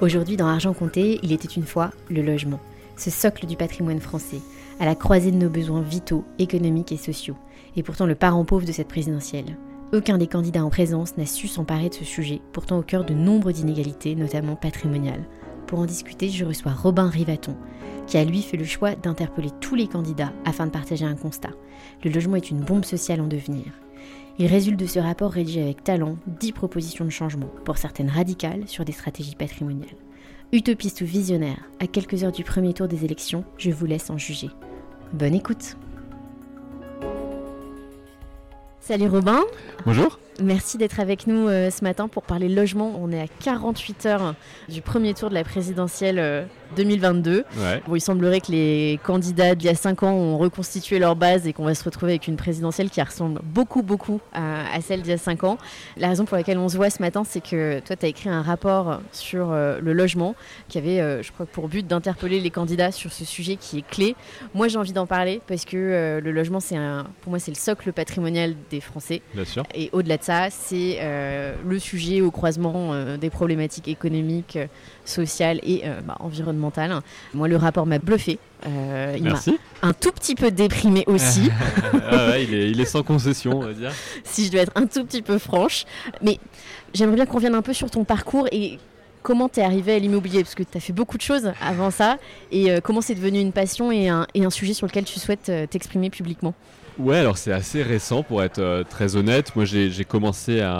Aujourd'hui, dans Argent Compté, il était une fois le logement, ce socle du patrimoine français, à la croisée de nos besoins vitaux, économiques et sociaux, et pourtant le parent pauvre de cette présidentielle. Aucun des candidats en présence n'a su s'emparer de ce sujet, pourtant au cœur de nombreux d'inégalités, notamment patrimoniales. Pour en discuter, je reçois Robin Rivaton, qui a lui fait le choix d'interpeller tous les candidats afin de partager un constat. Le logement est une bombe sociale en devenir. Il résulte de ce rapport rédigé avec talent 10 propositions de changement, pour certaines radicales, sur des stratégies patrimoniales. Utopiste ou visionnaire, à quelques heures du premier tour des élections, je vous laisse en juger. Bonne écoute Salut Robin Bonjour Merci d'être avec nous euh, ce matin pour parler logement. On est à 48 heures du premier tour de la présidentielle euh, 2022. Ouais. Bon, il semblerait que les candidats d'il y a 5 ans ont reconstitué leur base et qu'on va se retrouver avec une présidentielle qui ressemble beaucoup, beaucoup à, à celle d'il y a 5 ans. La raison pour laquelle on se voit ce matin, c'est que toi, tu as écrit un rapport sur euh, le logement qui avait, euh, je crois, pour but d'interpeller les candidats sur ce sujet qui est clé. Moi, j'ai envie d'en parler parce que euh, le logement, c'est un, pour moi, c'est le socle patrimonial des Français. Bien sûr. Et au-delà de ça, c'est euh, le sujet au croisement euh, des problématiques économiques, euh, sociales et euh, bah, environnementales. Moi, le rapport m'a bluffé. Il m'a Merci. un tout petit peu déprimé aussi, Ah ouais, il, est, il est sans concession, on va dire. si je dois être un tout petit peu franche. Mais j'aimerais bien qu'on revienne un peu sur ton parcours et comment tu es arrivé à l'immobilier, parce que tu as fait beaucoup de choses avant ça, et euh, comment c'est devenu une passion et un, et un sujet sur lequel tu souhaites euh, t'exprimer publiquement? Ouais, alors c'est assez récent pour être euh, très honnête. Moi, j'ai commencé à,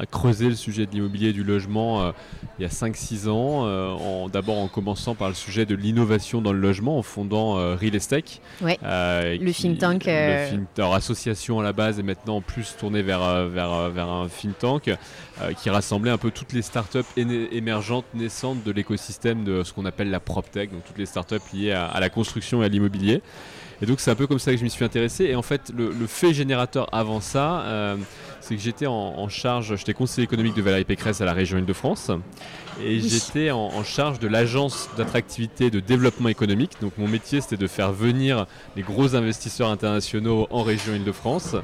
à creuser le sujet de l'immobilier et du logement euh, il y a 5-6 ans. euh, en- D'abord en commençant par le sujet de l'innovation dans le logement, en fondant euh, Real Estate. Ouais. Euh, Le think tank, euh, Le think, alors, association à la base et maintenant plus tourné vers, euh, vers, euh, vers un think tank euh, qui rassemblait un peu toutes les startups émergentes, naissantes de l'écosystème de ce qu'on appelle la PropTech, donc toutes les startups liées à, à la construction et à l'immobilier. Et donc c'est un peu comme ça que je m'y suis intéressé. Et en fait, le, le fait générateur avant ça, euh, c'est que j'étais en, en charge, j'étais conseiller économique de Valérie Pécresse à la région Île-de-France. Et Oui. j'étais en, en charge de l'agence d'attractivité et de développement économique. Donc mon métier, c'était de faire venir les gros investisseurs internationaux en région Île-de-France.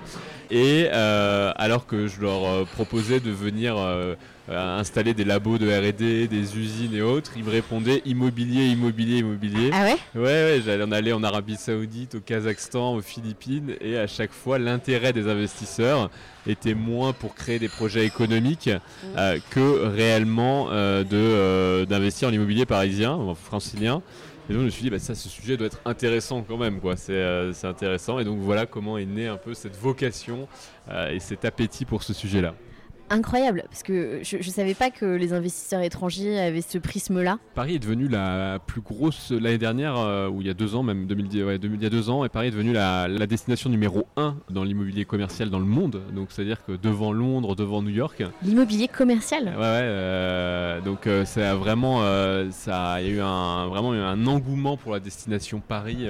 Et euh, alors que je leur euh, proposais de venir euh, installer des labos de R&D, des usines et autres, ils me répondaient immobilier, immobilier, immobilier. Ah ouais? Ouais, ouais, j'allais en aller en Arabie Saoudite, au Kazakhstan, aux Philippines, et à chaque fois, l'intérêt des investisseurs était moins pour créer des projets économiques euh, que réellement euh, de, euh, d'investir en immobilier parisien, en francilien. Et donc je me suis dit, bah, ça, ce sujet doit être intéressant quand même, quoi. C'est, euh, intéressant. Et donc voilà comment est née un peu cette vocation euh, et cet appétit pour ce sujet-là. Incroyable, parce que je ne savais pas que les investisseurs étrangers avaient ce prisme-là. Paris est devenu la plus grosse l'année dernière, euh, ou il y a deux ans, même 2010, ouais, 2000 il y a deux ans, et Paris est devenu la, la destination numéro un dans l'immobilier commercial dans le monde. Donc c'est-à-dire que devant Londres, devant New York, L'immobilier commercial ouais, ouais, euh, donc euh, ça a vraiment, euh, ça, il y a eu un vraiment un engouement pour la destination Paris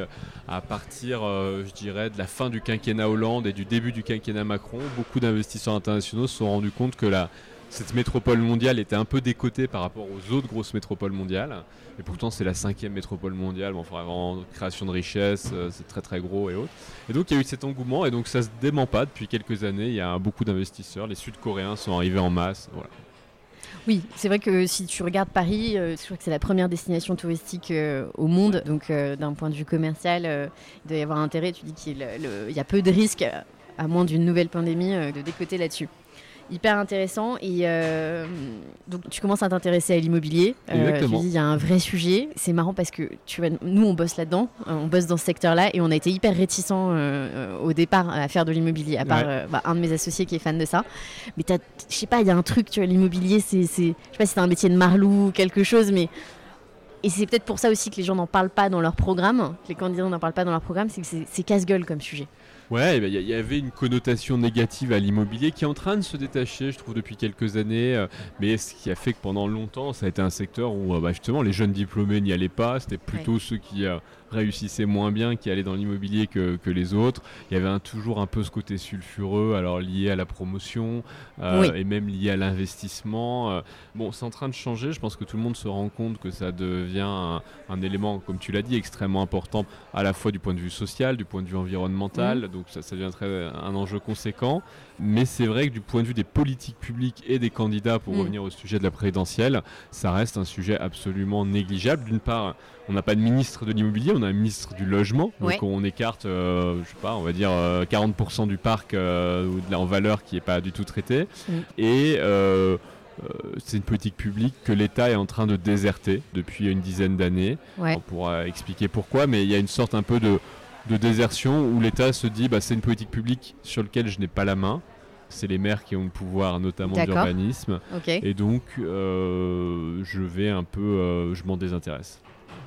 à partir, je dirais, de la fin du quinquennat Hollande et du début du quinquennat Macron. Beaucoup d'investisseurs internationaux se sont rendus compte que la cette métropole mondiale était un peu décotée par rapport aux autres grosses métropoles mondiales. Et pourtant, c'est la cinquième métropole mondiale. Bon, en création de richesse, euh, c'est très très gros et autres. Et donc, il y a eu cet engouement et donc ça se dément pas depuis quelques années. Il y a beaucoup d'investisseurs. Les Sud-Coréens sont arrivés en masse. Voilà. Oui, c'est vrai que si tu regardes Paris, euh, je crois que c'est la première destination touristique euh, au monde. Donc, d'un point de vue commercial, il doit y avoir intérêt. Tu dis qu'il y a peu de risques, à moins d'une nouvelle pandémie, de décoter là-dessus hyper intéressant. Et euh, donc, tu commences à t'intéresser à l'immobilier. Euh, tu dis, il y a un vrai sujet. C'est marrant parce que tu vois, nous, on bosse là-dedans, euh, on bosse dans ce secteur-là, et on a été hyper réticents au départ à faire de l'immobilier, à part bah, un de mes associés qui est fan de ça. Mais je sais pas, il y a un truc, tu vois, l'immobilier, c'est, je sais pas si c'est un métier de marlou ou quelque chose, mais et c'est peut-être pour ça aussi que les gens n'en parlent pas dans leur programme, que les candidats n'en parlent pas dans leur programme, c'est que c'est casse-gueule comme sujet. Ouais, il y, avait une connotation négative à l'immobilier qui est en train de se détacher, je trouve, depuis quelques années. Euh, mais ce qui a fait que pendant longtemps, ça a été un secteur où euh, bah, justement les jeunes diplômés n'y allaient pas. C'était plutôt ceux qui euh, réussissaient moins bien, qui allaient dans l'immobilier que, les autres. Il y avait toujours un peu ce côté sulfureux, alors lié à la promotion et même lié à l'investissement. bon, c'est en train de changer. Je pense que tout le monde se rend compte que ça devient un, un élément, comme tu l'as dit, extrêmement important à la fois du point de vue social, du point de vue environnemental donc ça, ça deviendrait un enjeu conséquent. Mais c'est vrai que du point de vue des politiques publiques et des candidats, pour mm. revenir au sujet de la présidentielle, ça reste un sujet absolument négligeable. D'une part, on n'a pas de ministre de l'immobilier, on a un ministre du logement, donc on écarte, euh, je sais pas, on va dire 40% euh, du parc euh, en valeur qui n'est pas du tout traité. Mm. Et c'est une politique publique que l'État est en train de déserter depuis une dizaine d'années. On pourra expliquer pourquoi, mais il y a une sorte un peu de de désertion où l'État se dit bah, c'est une politique publique sur laquelle je n'ai pas la main. C'est les maires qui ont le pouvoir, notamment d'urbanisme. Et donc, euh, je vais un peu, euh, je m'en désintéresse.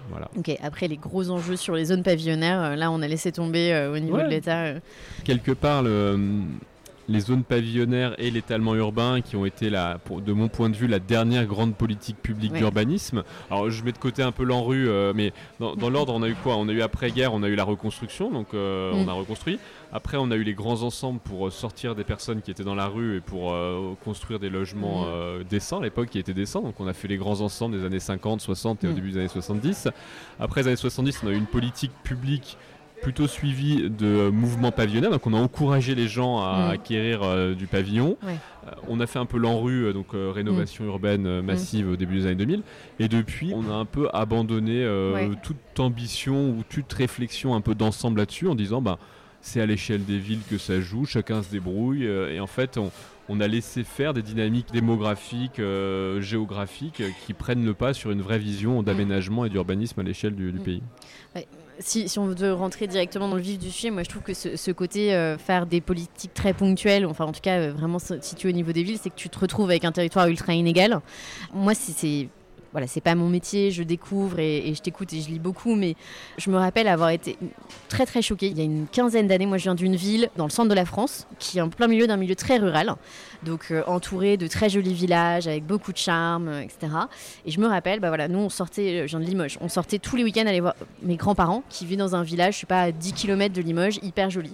Voilà. Ok, après les gros enjeux sur les zones pavillonnaires, euh, là on a laissé tomber au niveau de l'État. Quelque part, le, les zones pavillonnaires et l'étalement urbain qui ont été, la, de mon point de vue, la dernière grande politique publique d'urbanisme. Alors je mets de côté un peu l'enrue, euh, mais dans, l'ordre, on a eu quoi? On a eu après-guerre, on a eu la reconstruction, donc euh, on mm. a reconstruit. Après, on a eu les grands ensembles pour euh, sortir des personnes qui étaient dans la rue et pour construire des logements mm. décents, à l'époque qui étaient décents. Donc on a fait les grands ensembles des années 50, 60 et au mm. début des années 70. Après les années 70, on a eu une politique publique plutôt suivi de mouvements pavillonnaires. Donc on a encouragé les gens à mm. acquérir euh, du pavillon. Euh, on a fait un peu l'enrue, euh, donc rénovation mm. urbaine massive mm. au début des années 2000. Et depuis, on a un peu abandonné toute ambition ou toute réflexion un peu d'ensemble là-dessus en disant bah c'est à l'échelle des villes que ça joue, chacun se débrouille. et en fait, on, a laissé faire des dynamiques démographiques, géographiques qui prennent le pas sur une vraie vision d'aménagement et d'urbanisme à l'échelle du, pays si, on veut rentrer directement dans le vif du sujet, moi je trouve que ce, côté euh, faire des politiques très ponctuelles, enfin en tout cas euh, vraiment situé au niveau des villes, c'est que tu te retrouves avec un territoire ultra inégal. Moi, c'est voilà, c'est pas mon métier, je découvre et, je t'écoute et je lis beaucoup, mais je me rappelle avoir été très très choquée. Il y a une quinzaine d'années, moi je viens d'une ville dans le centre de la France, qui est en plein milieu d'un milieu très rural, donc euh, entouré de très jolis villages avec beaucoup de charme, etc. Et je me rappelle, bah voilà, nous on sortait, euh, je viens de Limoges, on sortait tous les week-ends aller voir mes grands-parents qui vivent dans un village, je sais pas, à 10 km de Limoges, hyper joli.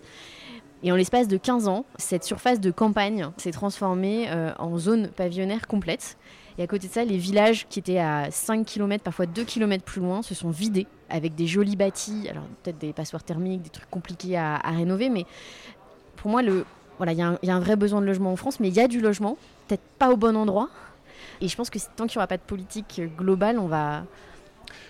Et en l'espace de 15 ans, cette surface de campagne s'est transformée en zone pavillonnaire complète. Et à côté de ça, les villages qui étaient à 5 km, parfois 2 km plus loin, se sont vidés avec des jolis bâtis, alors peut-être des passoires thermiques, des trucs compliqués à, rénover, mais pour moi, il voilà, y, y, a un vrai besoin de logement en France, mais il y a du logement, peut-être pas au bon endroit. Et je pense que tant qu'il n'y aura pas de politique globale, on va,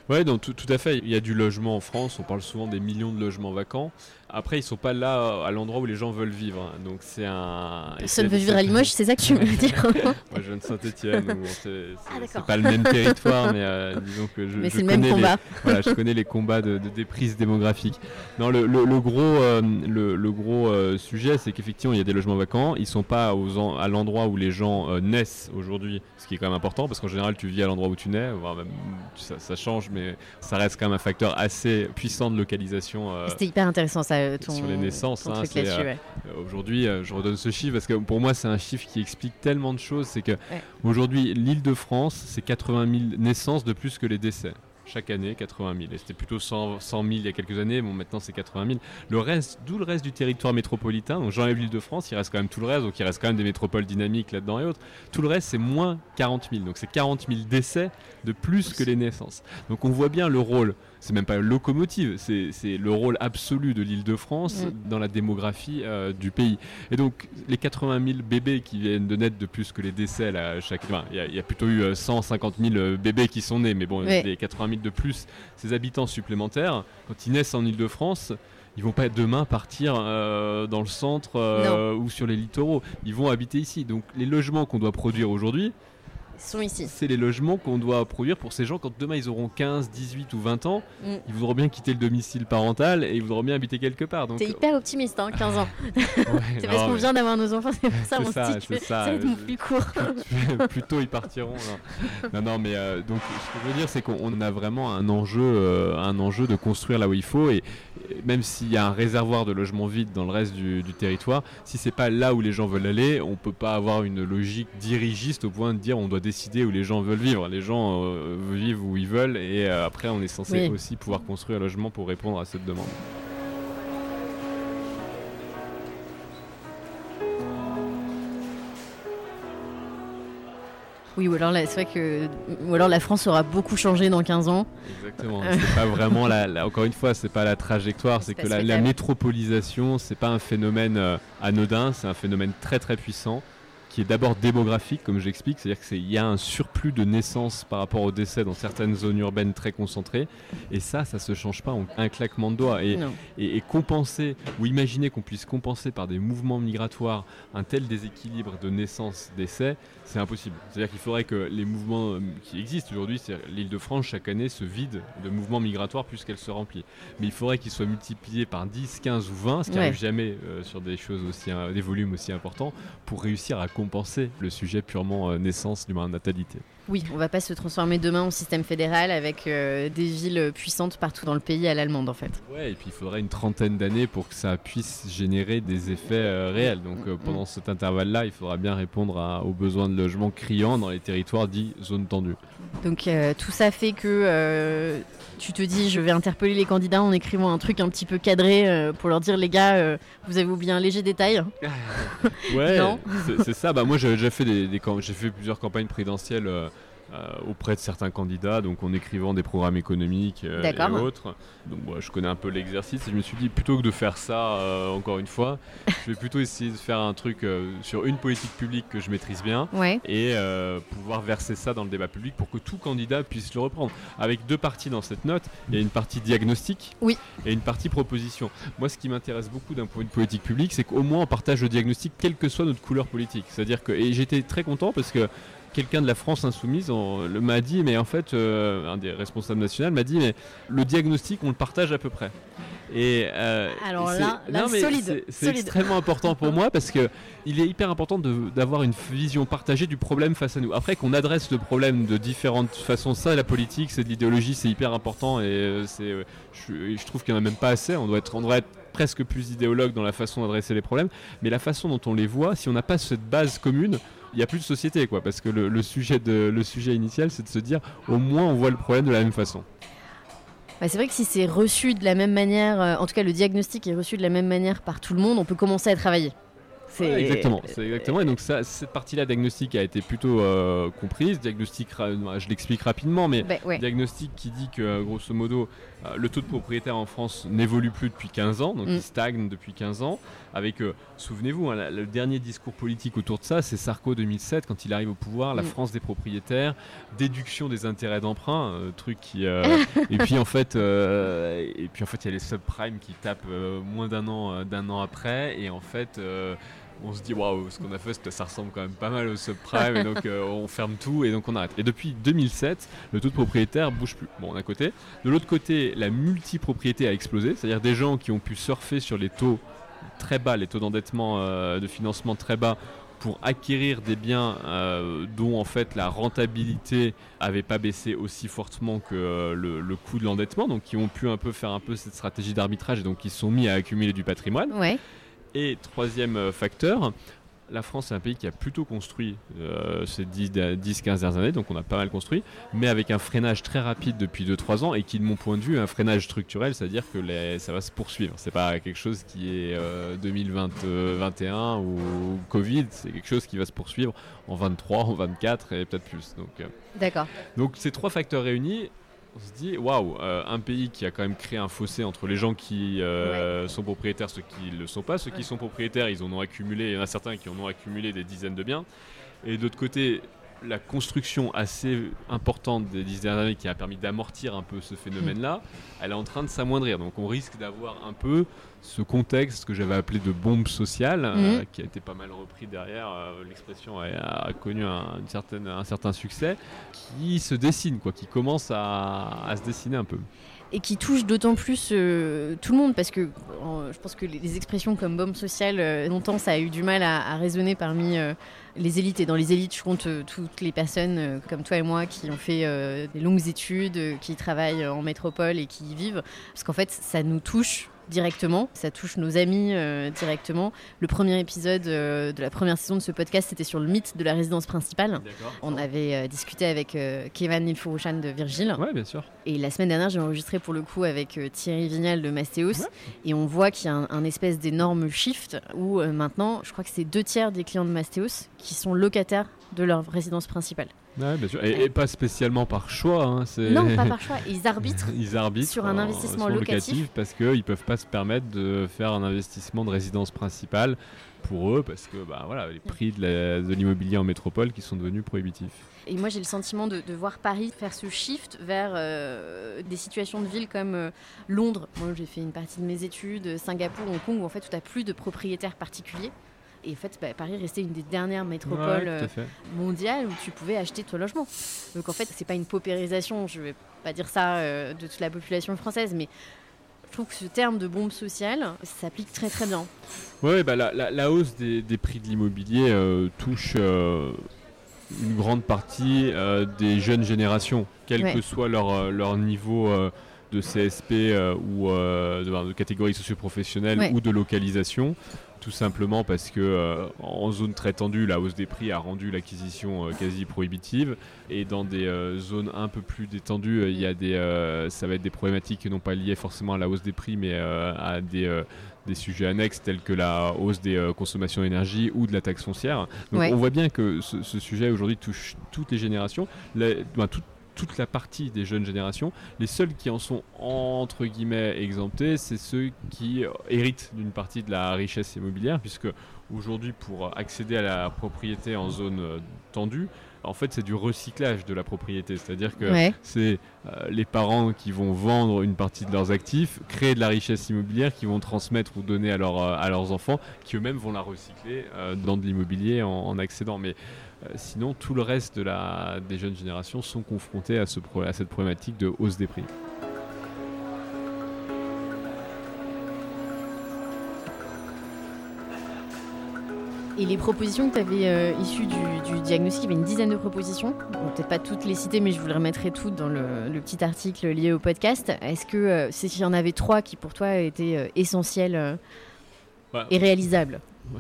oui, donc tout, à fait. Il y a du logement en France. On parle souvent des millions de logements vacants. Après, ils sont pas là à l'endroit où les gens veulent vivre. Donc c'est un. Personne veut vivre à Limoges, c'est ça que tu veux dire Moi, je viens de Saint-Étienne. Ah, c'est pas le même territoire, mais euh, disons que je. Mais c'est le même combat. voilà, je connais les combats de, de déprise démographique. Non, le, le, gros, euh, le, gros euh, sujet, c'est qu'effectivement, il y a des logements vacants. Ils sont pas aux, à l'endroit où les gens naissent aujourd'hui, ce qui est quand même important, parce qu'en général, tu vis à l'endroit où tu nais. même, ça, ça change mais ça reste quand même un facteur assez puissant de localisation. Euh, C'était hyper intéressant ça, euh, ton, sur les naissances. Hein, euh, aujourd'hui, je redonne ce chiffre parce que pour moi, c'est un chiffre qui explique tellement de choses. C'est que aujourd'hui, l'île de France, c'est 80 000 naissances de plus que les décès. Chaque année 80 000. Et c'était plutôt 100, 000 il y a quelques années, bon maintenant c'est 80 000. Le reste, d'où le reste du territoire métropolitain, donc j'enlève l'île de France, il reste quand même tout le reste, donc il reste quand même des métropoles dynamiques là-dedans et autres. Tout le reste c'est moins 40 000, donc c'est 40 000 décès de plus que les naissances. Donc on voit bien le rôle c'est même pas locomotive, c'est le rôle absolu de l'île de France mm. dans la démographie euh, du pays. Et donc, les 80 000 bébés qui viennent de naître de plus que les décès, là, chaque, il y, a plutôt eu 150 euh, 000 euh, bébés qui sont nés, mais bon, les 80 000 de plus, ces habitants supplémentaires, quand ils naissent en île de France, ils vont pas demain partir dans le centre ou sur les littoraux. Ils vont habiter ici. Donc les logements qu'on doit produire aujourd'hui, sont ici. C'est les logements qu'on doit produire pour ces gens quand demain ils auront 15, 18 ou 20 ans. Mm. Ils voudront bien quitter le domicile parental et ils voudront bien habiter quelque part. T'es hyper optimiste, hein, 15 ans. c'est parce qu'on vient d'avoir nos enfants, c'est pour ça, on ça, se dit que ça, va être plus court. Plutôt ils partiront. Non, non, mais euh, donc ce que je veux dire, c'est qu'on a vraiment un enjeu, euh, un enjeu de construire là où il faut et, même s'il y a un réservoir de logements vides dans le reste du, du territoire, si c'est pas là où les gens veulent aller, on peut pas avoir une logique dirigiste au point de dire on doit décider où les gens veulent vivre. Les gens euh, vivent où ils veulent et euh, après on est censé aussi pouvoir construire un logement pour répondre à cette demande. Oui, ou alors c'est vrai que ou alors la France aura beaucoup changé dans 15 ans. Exactement. Euh. C'est pas vraiment la, encore une fois, c'est pas la trajectoire, c'est que la, la, métropolisation, c'est pas un phénomène anodin, c'est un phénomène très très puissant qui est d'abord démographique, comme j'explique, c'est-à-dire qu'il y a un surplus de naissances par rapport aux décès dans certaines zones urbaines très concentrées, et ça, ça se change pas en un claquement de doigts. Et, et, compenser, ou imaginer qu'on puisse compenser par des mouvements migratoires un tel déséquilibre de naissances-décès, c'est impossible. C'est-à-dire qu'il faudrait que les mouvements euh, qui existent aujourd'hui, l'île de France chaque année se vide de mouvements migratoires puisqu'elle se remplit. Mais il faudrait qu'ils soient multipliés par 10, 15 ou 20, ce qui n'arrive jamais euh, sur des choses aussi, des volumes aussi importants, pour réussir à compenser le sujet purement euh, naissance du natalité. Oui, on va pas se transformer demain en système fédéral avec euh, des villes puissantes partout dans le pays à l'allemande en fait. Ouais, et puis il faudrait une trentaine d'années pour que ça puisse générer des effets euh, réels. Donc mm, pendant mm. cet intervalle-là, il faudra bien répondre aux besoins de logement criants dans les territoires dits zones tendues. Donc tout ça fait que tu te dis je vais interpeller les candidats en écrivant un truc un petit peu cadré euh, pour leur dire les gars euh, vous avez oublié un léger détail ouais c'est ça bah moi j'ai fait des, j'ai fait plusieurs campagnes présidentielles euh, euh, auprès de certains candidats, donc en écrivant des programmes économiques euh, et autres. Donc je connais un peu l'exercice et je me suis dit plutôt que de faire ça euh, encore une fois, je vais plutôt essayer de faire un truc sur une politique publique que je maîtrise bien et pouvoir verser ça dans le débat public pour que tout candidat puisse le reprendre. Avec deux parties dans cette note, il y a une partie diagnostic oui. et une partie proposition. Moi ce qui m'intéresse beaucoup d'un point de vue politique publique, c'est qu'au moins on partage le diagnostic quelle que soit notre couleur politique. C'est-à-dire que et j'étais très content parce que quelqu'un de la France insoumise m'a dit, mais en fait, euh, un des responsables nationaux m'a dit, mais le diagnostic, on le partage à peu près. Et euh, alors là, c'est extrêmement important pour moi parce que il est hyper important d'avoir une vision partagée du problème face à nous. Après qu'on adresse le problème de différentes façons, ça, la politique, c'est de l'idéologie, c'est hyper important et euh, c'est, je, je, trouve qu'il n'y en a même pas assez. On doit être, on doit être presque plus idéologue dans la façon d'adresser les problèmes, mais la façon dont on les voit, si on n'a pas cette base commune, il n'y a plus de société, quoi. Parce que le, sujet, de, le sujet initial, c'est de se dire, au moins, on voit le problème de la même façon. Bah, c'est vrai que si c'est reçu de la même manière, euh, en tout cas le diagnostic est reçu de la même manière par tout le monde, on peut commencer à travailler. exactement, c'est exactement. Et donc ça, cette partie-là, diagnostic a été plutôt euh, comprise. Diagnostic, je l'explique rapidement, mais bah, diagnostic qui dit que grosso modo, euh, le taux de propriétaire en France n'évolue plus depuis 15 ans, donc mm. il stagne depuis 15 ans. Avec, euh, souvenez-vous, hein, le dernier discours politique autour de ça, c'est Sarko 2007, quand il arrive au pouvoir, la mm. France des propriétaires, déduction des intérêts d'emprunt, euh, truc qui. et puis en fait, et puis en fait, il y a les subprimes qui tapent moins d'un an, d'un an après, et en fait on se dit waouh, ce qu'on a fait, ça ressemble quand même pas mal au subprime, et donc euh, on ferme tout et donc on arrête. Et depuis 2007, le taux de propriétaire bouge plus. Bon, d'un côté. De l'autre côté, la multipropriété a explosé, c'est-à-dire des gens qui ont pu surfer sur les taux très bas, les taux d'endettement, euh, de financement très bas pour acquérir des biens euh, dont en fait la rentabilité avait pas baissé aussi fortement que le, coût de l'endettement, donc qui ont pu un peu faire un peu cette stratégie d'arbitrage et donc qui sont mis à accumuler du patrimoine. Et troisième euh, facteur, la France est un pays qui a plutôt construit euh, ces 10-15 dernières années, donc on a pas mal construit, mais avec un freinage très rapide depuis 2-3 ans et qui, de mon point de vue, est un freinage structurel, c'est-à-dire que les, ça va se poursuivre. C'est pas quelque chose qui est 2021 euh, ou Covid, c'est quelque chose qui va se poursuivre en 23, en 24 et peut-être plus. Donc, D'accord. Donc ces trois facteurs réunis, on se dit waouh, euh, un pays qui a quand même créé un fossé entre les gens qui euh, sont propriétaires, ceux qui ne le sont pas. Ceux qui sont propriétaires, ils en ont accumulé, il y en a certains qui en ont accumulé des dizaines de biens. Et d'autre côté, la construction assez importante des dix dernières années qui a permis d'amortir un peu ce phénomène-là, elle est en train de s'amoindrir. Donc on risque d'avoir un peu ce contexte que j'avais appelé de bombe sociale, euh, mhm. qui a été pas mal repris derrière. Euh, l'expression a, connu un, une certaine, un certain succès, qui se dessine, quoi, qui commence à se dessiner un peu et qui touche d'autant plus euh, tout le monde parce que je pense que les, expressions comme bombe sociale, euh, longtemps ça a eu du mal à, résonner parmi les élites et dans les élites je compte toutes les personnes comme toi et moi qui ont fait des longues études, qui travaillent en métropole et qui y vivent parce qu'en fait ça nous touche directement, ça touche nos amis euh, directement. Le premier épisode euh, de la première saison de ce podcast, c'était sur le mythe de la résidence principale. On avait euh, discuté avec Kevin Nilfourouchan de Virgile. Ouais, bien sûr. Et la semaine dernière, j'ai enregistré pour le coup avec Thierry Vignal de Mastéos. Et on voit qu'il y a un, espèce d'énorme shift où maintenant, je crois que c'est deux tiers des clients de Mastéos qui sont locataires de leur résidence principale. Ouais, bien sûr. Et, pas spécialement par choix. Hein, non, pas par choix. Ils arbitrent, Ils arbitrent sur un investissement locatif. parce qu'ils ne peuvent pas se permettre de faire un investissement de résidence principale pour eux parce que bah, voilà, les prix de l'immobilier en métropole qui sont devenus prohibitifs. Et moi j'ai le sentiment de, voir Paris faire ce shift vers euh, des situations de ville comme euh, Londres. Moi j'ai fait une partie de mes études, Singapour, Hong Kong où en fait tu n'as plus de propriétaires particuliers. Et en fait, bah, Paris restait une des dernières métropoles euh, mondiales où tu pouvais acheter ton logement. Donc en fait, c'est pas une paupérisation, je vais pas dire ça euh, de toute la population française, mais je trouve que ce terme de bombe sociale s'applique très très bien. Oui, bah, la, hausse des, prix de l'immobilier euh, touche une grande partie des jeunes générations, quel que soit leur, leur niveau de CSP ou de, catégorie socio-professionnelle ou de localisation tout simplement parce que euh, en zone très tendue, la hausse des prix a rendu l'acquisition euh, quasi prohibitive, et dans des euh, zones un peu plus détendues, il y a des, ça va être des problématiques non pas liées forcément à la hausse des prix, mais à des des sujets annexes tels que la hausse des consommations d'énergie ou de la taxe foncière. Donc on voit bien que ce, sujet aujourd'hui touche toutes les générations. La, ben, toute la partie des jeunes générations. Les seuls qui en sont entre guillemets exemptés, c'est ceux qui héritent d'une partie de la richesse immobilière, puisque aujourd'hui, pour accéder à la propriété en zone euh, tendue, en fait, c'est du recyclage de la propriété. C'est-à-dire que c'est euh, les parents qui vont vendre une partie de leurs actifs, créer de la richesse immobilière, qui vont transmettre ou donner à, euh, à leurs enfants, qui eux-mêmes vont la recycler dans de l'immobilier en, en, accédant. Mais euh, sinon, tout le reste de la, des jeunes générations sont confrontés à, ce, à cette problématique de hausse des prix. Et les propositions que tu avais euh, issues du, diagnostic, il y avait une dizaine de propositions. Peut-être pas toutes les citer, mais je vous les remettrai toutes dans le, petit article lié au podcast. Est-ce que euh, s'il y en avait trois qui pour toi étaient essentielles et réalisables? Ouais,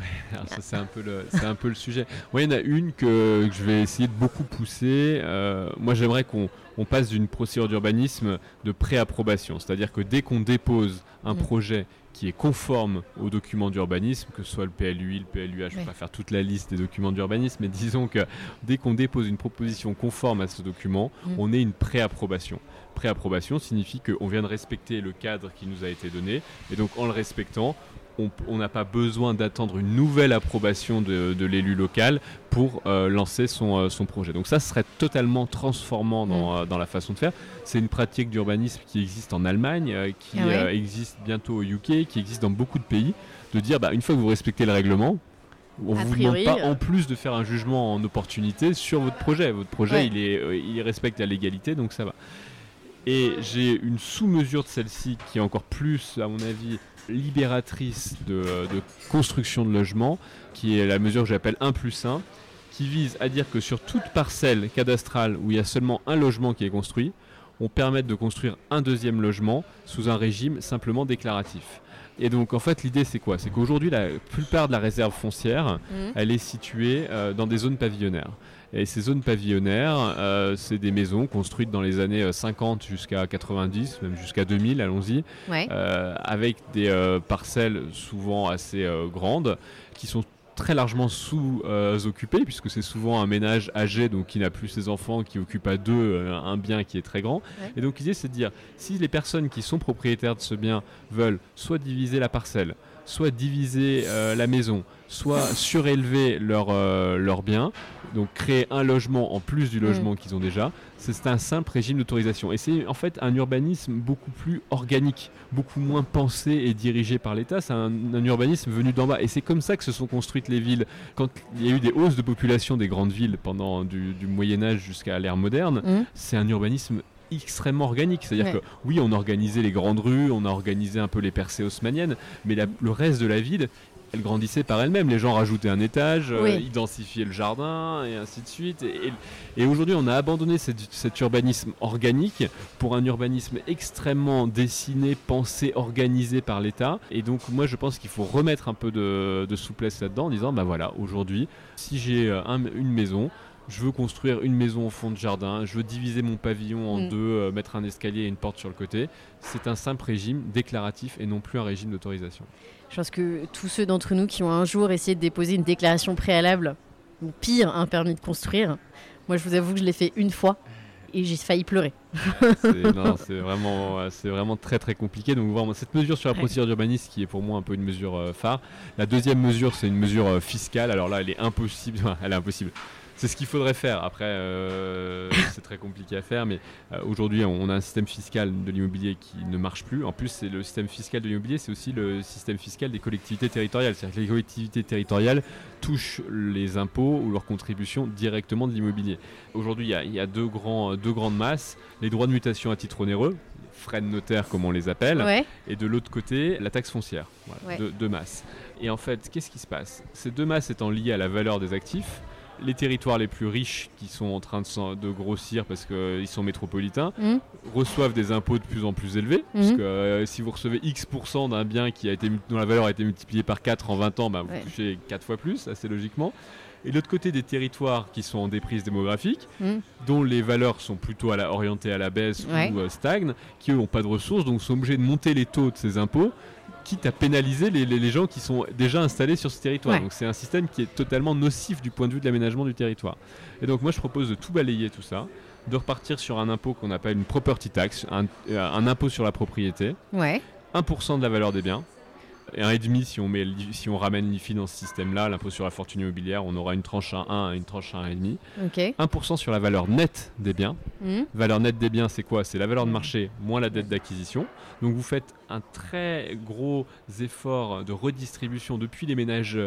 c'est un, peu le, un peu le sujet. Moi, il y en a une que, je vais essayer de beaucoup pousser. Euh, moi, j'aimerais qu'on passe d'une procédure d'urbanisme de préapprobation. C'est-à-dire que dès qu'on dépose un mm. projet qui est conforme aux documents d'urbanisme, que ce soit le PLUI, le PLUH, je ne vais pas faire toute la liste des documents d'urbanisme, mais disons que dès qu'on dépose une proposition conforme à ce document, mm. on est une préapprobation. Préapprobation signifie qu'on vient de respecter le cadre qui nous a été donné, et donc en le respectant, on n'a pas besoin d'attendre une nouvelle approbation de, l'élu local pour euh, lancer euh, son, projet. Donc ça serait totalement transformant dans, mm. euh, la façon de faire. C'est une pratique d'urbanisme qui existe en Allemagne, qui ah existe bientôt au UK, qui existe dans beaucoup de pays, de dire bah, une fois que vous respectez le règlement, on ne vous demande pas en plus de faire un jugement en opportunité sur votre projet. Votre projet, il, est, il respecte la légalité, donc ça va. Et j'ai une sous-mesure de celle-ci qui est encore plus, à mon avis, libératrice de, construction de logements, qui est la mesure que j'appelle 1 plus 1, qui vise à dire que sur toute parcelle cadastrale où il y a seulement un logement qui est construit, on permet de construire un deuxième logement sous un régime simplement déclaratif. Et donc en fait l'idée c'est quoi? C'est qu'aujourd'hui la plupart de la réserve foncière, Mhm. elle est située euh, dans des zones pavillonnaires. Et ces zones pavillonnaires, euh, c'est des maisons construites dans les années euh, 50 jusqu'à 90, même jusqu'à 2000, allons-y, Ouais. euh, avec des euh, parcelles souvent assez euh, grandes qui sont très largement sous-occupées puisque c'est souvent un ménage âgé donc qui n'a plus ses enfants qui occupe à deux euh, un bien qui est très grand Ouais. et donc l'idée c'est de dire si les personnes qui sont propriétaires de ce bien veulent soit diviser la parcelle soit diviser euh, la maison soit surélever leur, euh, leur bien donc créer un logement en plus du logement qu'ils ont déjà c'est un simple régime d'autorisation. Et c'est en fait un urbanisme beaucoup plus organique, beaucoup moins pensé et dirigé par l'État. C'est un, un urbanisme venu d'en bas. Et c'est comme ça que se sont construites les villes. Quand il y a eu des hausses de population des grandes villes pendant du, du Moyen Âge jusqu'à l'ère moderne, Mhm. c'est un urbanisme extrêmement organique. C'est-à-dire Ouais. que oui, on organisait les grandes rues, on a organisé un peu les percées haussmanniennes, mais la- le reste de la ville, elle grandissait par elle-même. Les gens rajoutaient un étage, euh, identifiaient le jardin, et ainsi de suite. Et, et- et aujourd'hui, on a abandonné cet, cet urbanisme organique pour un urbanisme extrêmement dessiné, pensé, organisé par l'État. Et donc, moi, je pense qu'il faut remettre un peu de, de souplesse là-dedans en disant, bah voilà, aujourd'hui, si j'ai euh, un- une maison, je veux construire une maison au fond de jardin, je veux diviser mon pavillon en Mm. deux, euh, mettre un escalier et une porte sur le côté. C'est un simple régime déclaratif et non plus un régime d'autorisation. Je pense que tous ceux d'entre nous qui ont un jour essayé de déposer une déclaration préalable, ou pire, un permis de construire, moi je vous avoue que je l'ai fait une fois et j'ai failli pleurer. C'est vraiment, c'est vraiment très très compliqué. Donc vraiment, cette mesure sur la procédure d'urbanisme qui est pour moi un peu une mesure euh, phare. La deuxième mesure, c'est une mesure euh, fiscale. Alors là, elle est impossible. elle est impossible. C'est ce qu'il faudrait faire. Après, euh, c'est très compliqué à faire, mais euh, aujourd'hui, on a un système fiscal de l'immobilier qui ne marche plus. En plus, c'est le système fiscal de l'immobilier, c'est aussi le système fiscal des collectivités territoriales. C'est-à-dire que les collectivités territoriales touchent les impôts ou leurs contributions directement de l'immobilier. Aujourd'hui, il y a, il y a deux, grands, deux grandes masses les droits de mutation à titre onéreux, frais de notaire comme on les appelle, Ouais. et de l'autre côté, la taxe foncière. Voilà, Ouais. deux, deux masses. Et en fait, qu'est-ce qui se passe? Ces deux masses étant liées à la valeur des actifs, les territoires les plus riches qui sont en train de, grossir parce qu'ils sont métropolitains Mhm. reçoivent des impôts de plus en plus élevés. Mhm. Parce que euh, si vous recevez X% d'un bien qui a été, dont la valeur a été multipliée par 4 en 20 ans, bah, vous Ouais. touchez 4 fois plus, assez logiquement. Et de l'autre côté, des territoires qui sont en déprise démographique, Mhm. dont les valeurs sont plutôt à la, orientées à la baisse Ouais. ou euh, stagnent, qui eux n'ont pas de ressources, donc sont obligés de monter les taux de ces impôts, quitte à pénaliser les, les- les gens qui sont déjà installés sur ce territoire. Ouais. Donc c'est un système qui est totalement nocif du point de vue de l'aménagement du territoire. Et donc moi je propose de tout balayer tout ça, de repartir sur un impôt qu'on appelle une property tax, un, un impôt sur la propriété, Ouais. 1% de la valeur des biens. Et 1,5 si on, met, si on ramène l'IFI dans ce système-là, l'impôt sur la fortune immobilière, on aura une tranche à 1 et une tranche à 1,5. Ok. 1% sur la valeur nette des biens. Mhm. Valeur nette des biens, c'est quoi? C'est la valeur de marché moins la dette d'acquisition. Donc vous faites un très gros effort de redistribution depuis les ménages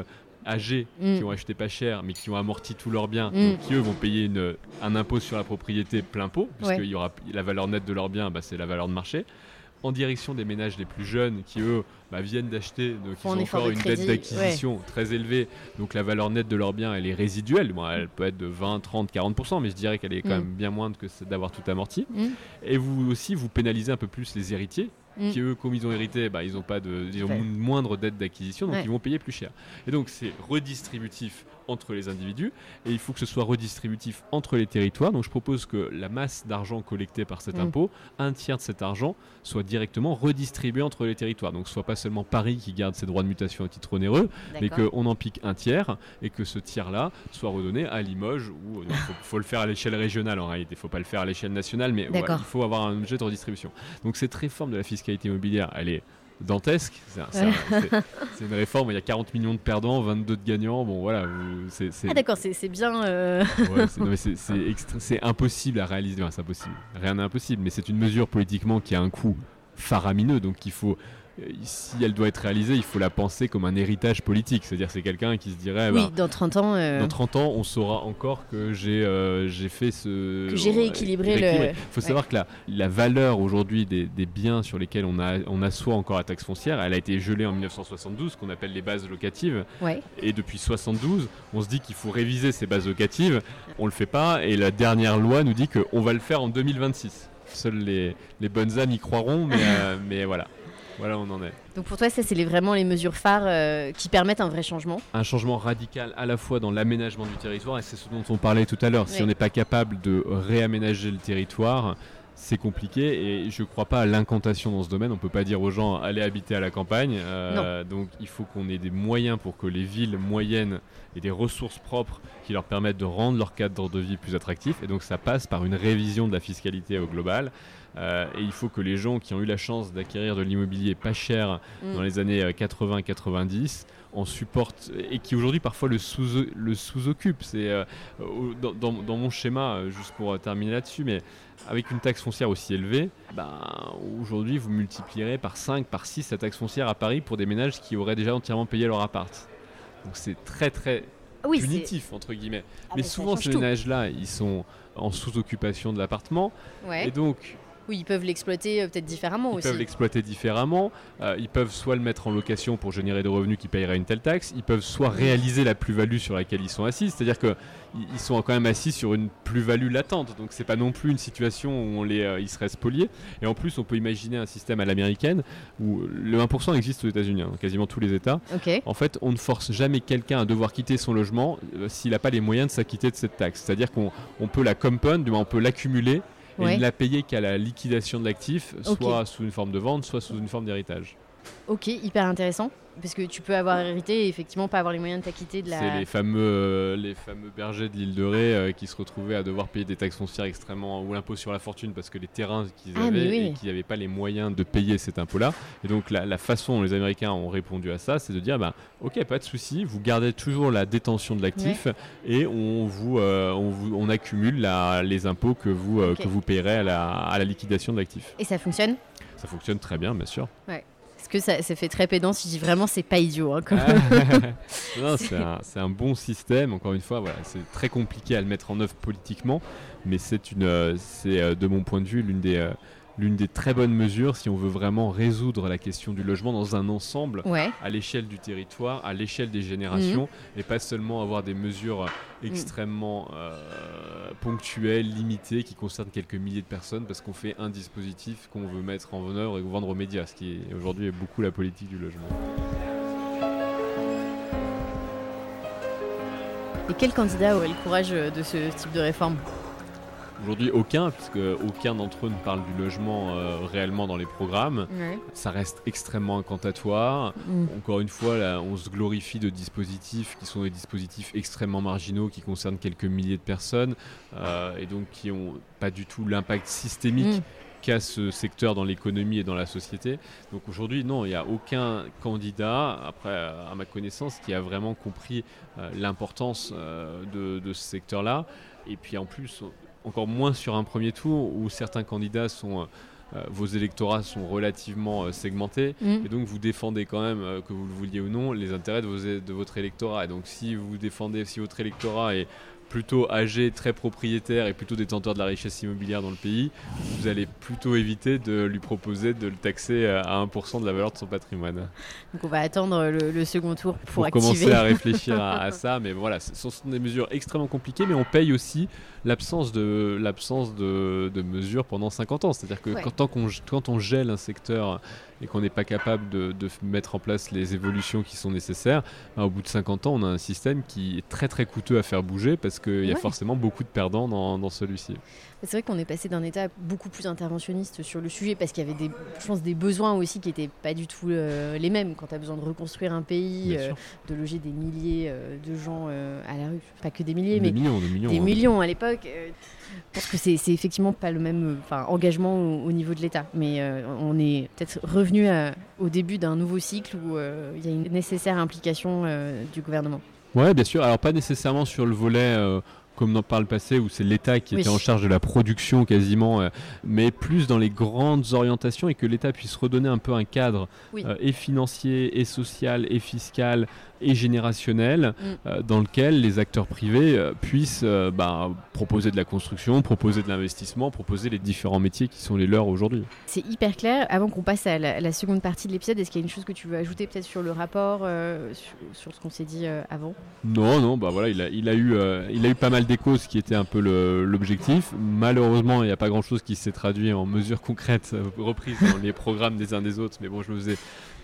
âgés qui ont acheté pas cher mais qui ont amorti tous leurs biens, Mm. donc qui eux vont payer une- un impôt sur la propriété plein pot, puisque Ouais. y aura, la valeur nette de leurs biens, bah, c'est la valeur de marché. En direction des ménages les plus jeunes qui eux bah, viennent d'acheter, donc Font ils ont encore une crédit, dette d'acquisition très élevée, donc la valeur nette de leurs biens elle est résiduelle, Bon, elle peut être de 20, 30, 40%, mais je dirais qu'elle est quand Mm. même bien moindre que d'avoir tout amorti. Mhm. Et vous aussi, vous pénalisez un peu plus les héritiers, Mm. qui eux, comme ils ont hérité, bah, ils ont pas de, ils ont Ouais. une moindre dette d'acquisition, donc Ouais. ils vont payer plus cher. Et donc c'est redistributif entre les individus, et il faut que ce soit redistributif entre les territoires. Donc je propose que la masse d'argent collectée par cet Mm. impôt, un tiers de cet argent, soit directement redistribué entre les territoires. Donc ce soit pas seulement Paris qui garde ses droits de mutation à titre onéreux, mais qu'on en pique un tiers et que ce tiers-là soit redonné à Limoges ou il faut, faut le faire à l'échelle régionale en réalité, il faut pas le faire à l'échelle nationale, mais il faut avoir un objet de redistribution. Donc cette réforme de la fiscalité immobilière, elle est dantesque. C'est un- c'est un- c'est- c'est une réforme, il y a 40 millions de perdants, 22 de gagnants. Bon voilà, c'est c'est- Ah d'accord, c'est c'est bien. euh, ouais, c'est- impossible à réaliser. Enfin, c'est impossible. Rien n'est impossible, mais c'est une mesure politiquement qui a un coût faramineux, donc il faut si elle doit être réalisée, il faut la penser comme un héritage politique. C'est-à-dire, c'est quelqu'un qui se dirait, Oui, bah, dans 30 ans. euh, dans 30 ans, on saura encore que j'ai euh, j'ai fait ce. Que j'ai rééquilibré le- Il faut savoir que la, la valeur aujourd'hui des, des biens sur lesquels on, a, on assoit encore la taxe foncière, elle a été gelée en 1972, qu'on appelle les bases locatives. Ouais. Et depuis 72, on se dit qu'il faut réviser ces bases locatives. On le fait pas. Et la dernière loi nous dit qu'on va le faire en 2026. Seules les, les bonnes âmes y croiront, mais, euh, mais voilà. Voilà, on en est. Donc pour toi, ça, c'est vraiment les mesures phares euh, qui permettent un vrai changement Un changement radical à la fois dans l'aménagement du territoire, et c'est ce dont on parlait tout à l'heure. Si on n'est pas capable de réaménager le territoire, c'est compliqué et je ne crois pas à l'incantation dans ce domaine. On ne peut pas dire aux gens allez habiter à la campagne. Euh, donc il faut qu'on ait des moyens pour que les villes moyennes aient des ressources propres qui leur permettent de rendre leur cadre de vie plus attractif. Et donc ça passe par une révision de la fiscalité au global. Euh, et il faut que les gens qui ont eu la chance d'acquérir de l'immobilier pas cher mm. dans les années 80-90 euh, en supportent et qui aujourd'hui parfois le sous le sous-occupent. C'est euh, dans, dans, mon schéma, juste pour terminer là-dessus, mais avec une taxe foncière aussi élevée, ben, aujourd'hui vous multiplierez par 5, par 6 la taxe foncière à Paris pour des ménages qui auraient déjà entièrement payé leur appart. Donc c'est très très punitif entre guillemets. Ah, mais, souvent ces ménages-là, ils sont en sous-occupation de l'appartement. Et donc oui, ils peuvent l'exploiter euh, peut-être différemment ils aussi. Ils peuvent l'exploiter différemment. Euh, ils peuvent soit le mettre en location pour générer des revenus qui paieraient une telle taxe. Ils peuvent soit réaliser la plus-value sur laquelle ils sont assis. C'est-à-dire qu'ils sont quand même assis sur une plus-value latente. Donc c'est pas non plus une situation où on les, euh, ils seraient spoliés. Et en plus, on peut imaginer un système à l'américaine où le 1% existe aux États-Unis, hein, quasiment tous les États. En fait, on ne force jamais quelqu'un à devoir quitter son logement s'il n'a pas les moyens de s'acquitter de cette taxe. C'est-à-dire qu'on peut la compound, on peut l'accumuler et il n'a payé qu'à la liquidation de l'actif, soit sous une forme de vente, soit sous une forme d'héritage. Ok, hyper intéressant parce que tu peux avoir hérité et effectivement pas avoir les moyens de t'acquitter de la. C'est les fameux, euh, les fameux bergers de l'île de Ré euh, qui se retrouvaient à devoir payer des taxes foncières extrêmement ou l'impôt sur la fortune parce que les terrains qu'ils ah, avaient et qu'ils n'avaient pas les moyens de payer cet impôt-là. Et donc la, façon dont les Américains ont répondu à ça, c'est de dire bah, ok, pas de souci, vous gardez toujours la détention de l'actif et on vous, euh, on vous, on accumule la, les impôts que vous, que vous payerez à la, à la liquidation de l'actif. Et ça fonctionne? Ça fonctionne très bien, bien sûr. Ouais que ça, fait très pédant si je dis vraiment c'est pas idiot. Hein, c'est un, bon système. Encore une fois, voilà, c'est très compliqué à le mettre en œuvre politiquement, mais c'est une, euh, c'est euh, de mon point de vue l'une des euh, l'une des très bonnes mesures si on veut vraiment résoudre la question du logement dans un ensemble à l'échelle du territoire, à l'échelle des générations, mhm. et pas seulement avoir des mesures mhm. extrêmement euh, ponctuelles, limitées, qui concernent quelques milliers de personnes, parce qu'on fait un dispositif qu'on veut mettre en œuvre et vendre aux médias, ce qui est aujourd'hui est beaucoup la politique du logement. Et quel candidat aurait le courage de ce type de réforme? Aujourd'hui, aucun, puisque aucun d'entre eux ne parle du logement euh, réellement dans les programmes. Ça reste extrêmement incantatoire. Mm. Encore une fois, là, on se glorifie de dispositifs qui sont des dispositifs extrêmement marginaux, qui concernent quelques milliers de personnes, euh, et donc qui n'ont pas du tout l'impact systémique. Mm. qu'a ce secteur dans l'économie et dans la société. Donc aujourd'hui, non, il n'y a aucun candidat, après, à ma connaissance, qui a vraiment compris euh, l'importance de, de, ce secteur-là. Et puis en plus, encore moins sur un premier tour où certains candidats sont euh, euh, vos électorats sont relativement euh, segmentés mm. et donc vous défendez quand même, que vous le vouliez ou non, les intérêts de, vos, de votre électorat. Et donc si vous défendez, si votre électorat est plutôt âgé, très propriétaire et plutôt détenteur de la richesse immobilière dans le pays, vous allez plutôt éviter de lui proposer de le taxer à 1% de la valeur de son patrimoine. Donc on va attendre le, second tour pour, pour commencer à réfléchir à, ça. Mais voilà, ce sont des mesures extrêmement compliquées, mais on paye aussi l'absence de, l'absence de, mesures pendant 50 ans. C'est-à-dire que quand, quand on gèle un secteur et qu'on n'est pas capable de, mettre en place les évolutions qui sont nécessaires, bah, au bout de 50 ans, on a un système qui est très très coûteux à faire bouger parce qu'il y a forcément beaucoup de perdants dans, celui-ci. C'est vrai qu'on est passé d'un état beaucoup plus interventionniste sur le sujet parce qu'il y avait des, je pense, des besoins aussi qui n'étaient pas du tout euh, les mêmes. Quand tu as besoin de reconstruire un pays, euh, de loger des milliers euh, de gens à la rue, pas que des milliers, mais millions, des millions, des millions à l'époque parce que c'est effectivement pas le même engagement au, niveau de l'État. Mais on est peut-être revenu au début d'un nouveau cycle où il y a une nécessaire implication du gouvernement. Oui, bien sûr. Alors pas nécessairement sur le volet comme dans par le passé où c'est l'État qui était en charge de la production quasiment, mais plus dans les grandes orientations et que l'État puisse redonner un peu un cadre et financier et social et fiscal et générationnel Mm. dans lequel les acteurs privés euh, puissent euh, bah, proposer de la construction, proposer de l'investissement, proposer les différents métiers qui sont les leurs aujourd'hui. C'est hyper clair. Avant qu'on passe à la, la seconde partie de l'épisode, est-ce qu'il y a une chose que tu veux ajouter peut-être sur le rapport, euh, sur, sur ce qu'on s'est dit euh, avant? Non, non, bah voilà, il a, il a, eu, euh, il a eu pas mal d'échos, ce qui était un peu l'objectif. Malheureusement, il n'y a pas grand-chose qui s'est traduit en mesures concrètes euh, reprises dans les programmes des uns des autres, mais bon, je me faisais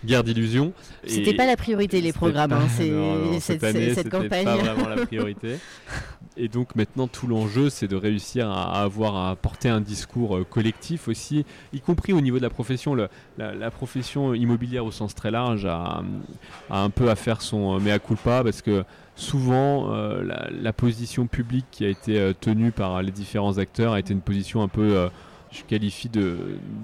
guère d'illusions. C'était Et- pas la priorité, les programmes. pas- hein, c'est non, non, cette, cette année, cette c'était campagne. pas vraiment la priorité. Et donc maintenant, tout l'enjeu, c'est de réussir à, avoir à porter un discours euh, collectif aussi, y compris au niveau de la profession. Le- la, la profession immobilière au sens très large a, a un peu à faire son euh, mea culpa parce que souvent euh, la, la position publique qui a été tenue par les différents acteurs a été une position un peu euh, je qualifie de,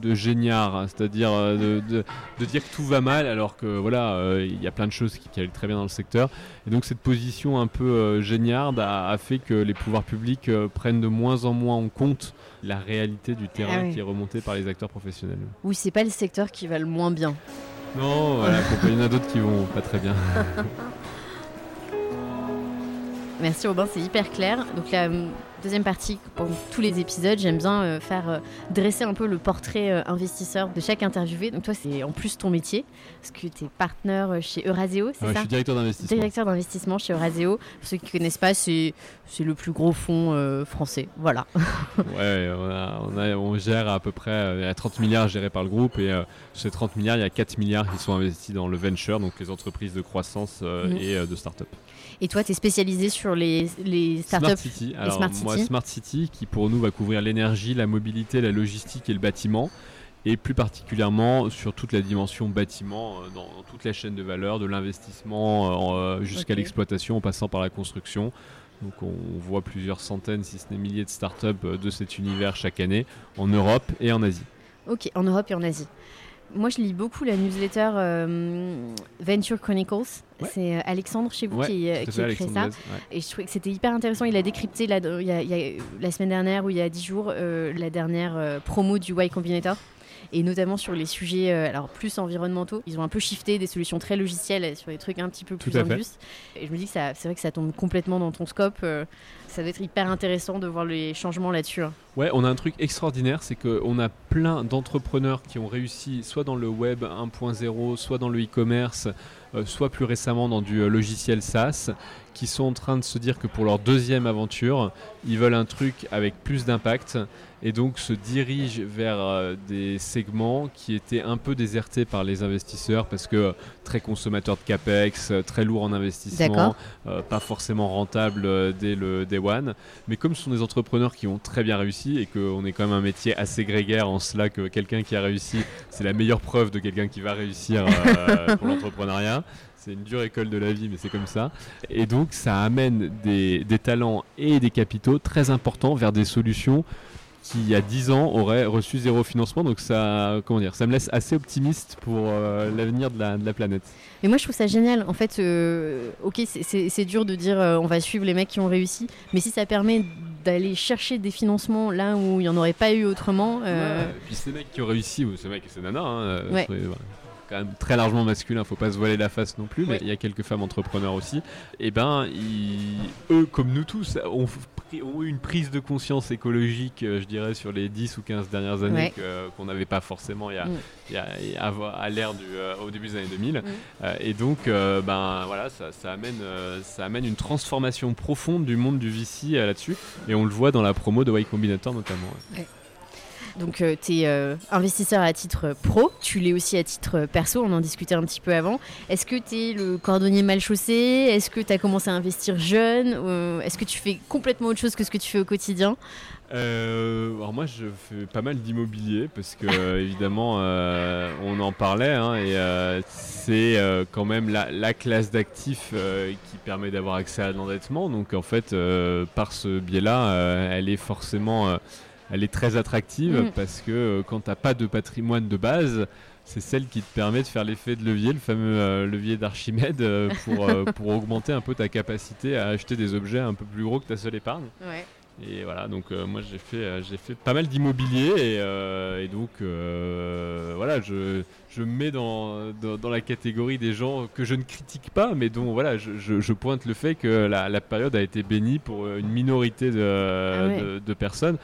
de géniard, hein, c'est-à-dire euh, de, de- de dire que tout va mal alors que voilà, euh, il y a plein de choses qui, qui allent très bien dans le secteur. Et donc cette position un peu euh, géniarde a, a fait que les pouvoirs publics euh, prennent de moins en moins en compte la réalité du terrain Ah oui. qui est remontée par les acteurs professionnels. Oui, c'est pas le secteur qui va le moins bien. Non, voilà, il y en a d'autres qui vont pas très bien. Merci Robin, c'est hyper clair. Donc la euh, deuxième partie, pour tous les épisodes, j'aime bien euh, faire euh, dresser un peu le portrait euh, investisseur de chaque interviewé. Donc toi, c'est en plus ton métier, parce que tu es partenaire chez Euraseo, c'est Ouais, je ça suis directeur d'investissement. Directeur d'investissement chez Euraseo. Pour ceux qui ne connaissent pas, c'est le plus gros fonds français. Voilà. Ouais, on, a- on, a- on gère à peu près euh, il y a 30 milliards gérés par le groupe et sur ces 30 milliards, il y a 4 milliards qui sont investis dans le venture, donc les entreprises de croissance Mhm. et de start-up. Et toi, tu es spécialisé sur les, les Smart startups. City. Alors Smart moi. Smart City, qui pour nous va couvrir l'énergie, la mobilité, la logistique et le bâtiment, et plus particulièrement sur toute la dimension bâtiment, euh, dans, dans toute la chaîne de valeur, de l'investissement euh, jusqu'à Ok. l'exploitation, en passant par la construction. Donc on voit plusieurs centaines, si ce n'est milliers de startups euh, de cet univers chaque année, en Europe et en Asie. Ok, en Europe et en Asie. Moi, je lis beaucoup la newsletter euh, Venture Chronicles. Ouais. C'est euh, Alexandre chez vous Ouais, qui, euh, qui a Alexandre ça. Ouais. Et je trouvais que c'était hyper intéressant. Il a décrypté la, il y a- il y a- la semaine dernière ou il y a 10 jours euh, la dernière euh, promo du Y Combinator. Et notamment sur les sujets euh, alors plus environnementaux. Ils ont un peu shifté des solutions très logicielles euh, sur des trucs un petit peu Tout plus indus. Et je me dis que c'est vrai que ça tombe complètement dans ton scope. Ça doit être hyper intéressant de voir les changements là-dessus. hein. Ouais, on a un truc extraordinaire, c'est qu'on a plein d'entrepreneurs qui ont réussi soit dans le web 1.0, soit dans le e-commerce, euh, soit plus récemment dans du euh, logiciel SaaS, qui sont en train de se dire que pour leur deuxième aventure, ils veulent un truc avec plus d'impact et donc se dirigent vers euh, des segments qui étaient un peu désertés par les investisseurs parce que très consommateurs de capex, très lourds en investissement, pas forcément rentables euh, dès le Mais comme ce sont des entrepreneurs qui ont très bien réussi et qu'on est quand même un métier assez grégaire en cela que quelqu'un qui a réussi, c'est la meilleure preuve de quelqu'un qui va réussir euh, pour l'entrepreneuriat. C'est une dure école de la vie, mais c'est comme ça. Et donc, ça amène des talents et des capitaux très importants vers des solutions qui, il y a 10 ans, auraient reçu zéro financement. Donc, ça, comment dire, ça me laisse assez optimiste pour euh, l'avenir de la, de la planète. Mais moi, je trouve ça génial. En fait, euh, ok, c'est- dur de dire euh, on va suivre les mecs qui ont réussi, mais si ça permet d'aller chercher des financements là où il n'y en aurait pas eu autrement, Ouais, et puis ces mecs qui ont réussi, ou ces mecs et ces nanas, hein, Ouais. Quand même très largement masculin, faut pas se voiler la face non plus, mais il y a quelques femmes entrepreneurs aussi. Et ben, ils- eux, comme nous tous, ont, eu une prise de conscience écologique, euh, je dirais, sur les 10 ou 15 dernières années que- qu'on n'avait pas forcément il y a, Mm. il y a- à, à l'ère du, euh, au début des années 2000. Mm. Euh, et donc, euh, ben voilà, ça, ça amène, euh, ça amène une transformation profonde du monde du VC euh, là-dessus. Et on le voit dans la promo de Y Combinator notamment. ouais. Donc tu es investisseur à titre pro, tu l'es aussi à titre perso, on en discutait un petit peu avant. Est-ce que tu es le cordonnier mal chaussé? Est-ce que tu as commencé à investir jeune? Euh, Est-ce que tu fais complètement autre chose que ce que tu fais au quotidien? Euh, alors moi je fais pas mal d'immobilier parce que euh, évidemment euh, on en parlait hein, et euh, c'est euh, quand même la, la classe d'actifs euh, qui permet d'avoir accès à l'endettement. Donc en fait euh, par ce biais-là euh, elle est forcément euh, elle est très attractive Mhm. parce que euh, quand t'as pas de patrimoine de base c'est celle qui te permet de faire l'effet de levier, le fameux euh, levier d'Archimède, euh, pour, euh, pour augmenter un peu ta capacité à acheter des objets un peu plus gros que ta seule épargne. Ouais. Et voilà, donc moi j'ai fait, j'ai fait pas mal d'immobilier et, donc voilà, je, je me mets dans, dans, la catégorie des gens que je ne critique pas, mais dont voilà, je, je, pointe le fait que la, la, période a été bénie pour une minorité de, ah de personnes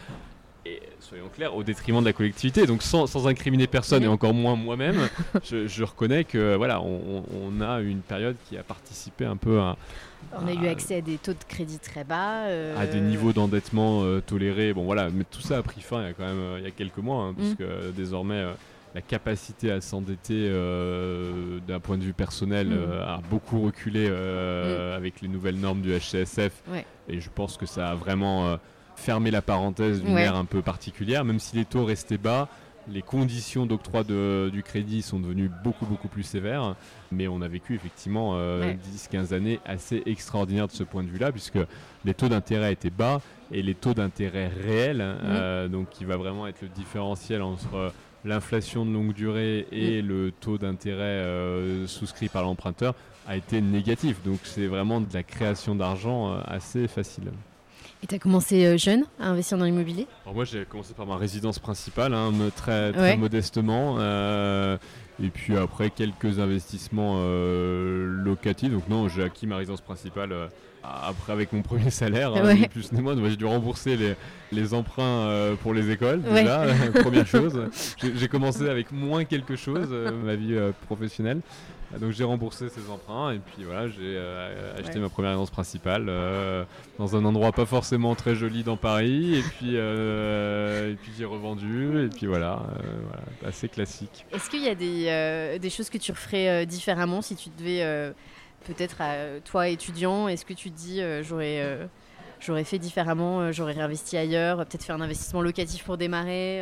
soyons clairs, au détriment de la collectivité. Donc sans, sans incriminer personne et encore moins moi-même, je, reconnais que voilà, on, a une période qui a participé un peu à. On a eu accès à des taux de crédit très bas. Euh, à des niveaux d'endettement euh, tolérés. Bon voilà, mais tout ça a pris fin il y a quand même euh, il y a quelques mois, hein, mm. puisque désormais la capacité à s'endetter d'un point de vue personnel mm. a beaucoup reculé mm. avec les nouvelles normes du HCSF. Et je pense que ça a vraiment fermer la parenthèse d'une ère un peu particulière, même si les taux restaient bas. Les conditions d'octroi du crédit sont devenues beaucoup beaucoup plus sévères, mais on a vécu effectivement 10-15 euh, années assez extraordinaires de ce point de vue-là, puisque les taux d'intérêt étaient bas et les taux d'intérêt réels, euh, donc qui va vraiment être le différentiel entre l'inflation de longue durée et le taux d'intérêt euh, souscrit par l'emprunteur, a été négatif. Donc c'est vraiment de la création d'argent assez facile. Et tu as commencé euh, jeune à investir dans l'immobilier? Moi j'ai commencé par ma résidence principale, hein, très, très modestement. Euh, et puis après quelques investissements euh, locatifs. Donc non, j'ai acquis ma résidence principale après avec mon premier salaire, hein, plus ni moins. J'ai dû rembourser les, les emprunts pour les écoles déjà, première chose. J'ai commencé avec moins quelque chose, ma vie professionnelle. Ah, donc j'ai remboursé ces emprunts et puis voilà, j'ai euh, acheté ma première résidence principale euh, dans un endroit pas forcément très joli dans Paris et puis, euh, et puis j'ai revendu et puis voilà, assez classique. Est-ce qu'il y a des, des, choses que tu referais différemment si tu devais peut-être toi étudiant, est-ce que tu te dis j'aurais j'aurais fait différemment, j'aurais réinvesti ailleurs, peut-être faire un investissement locatif pour démarrer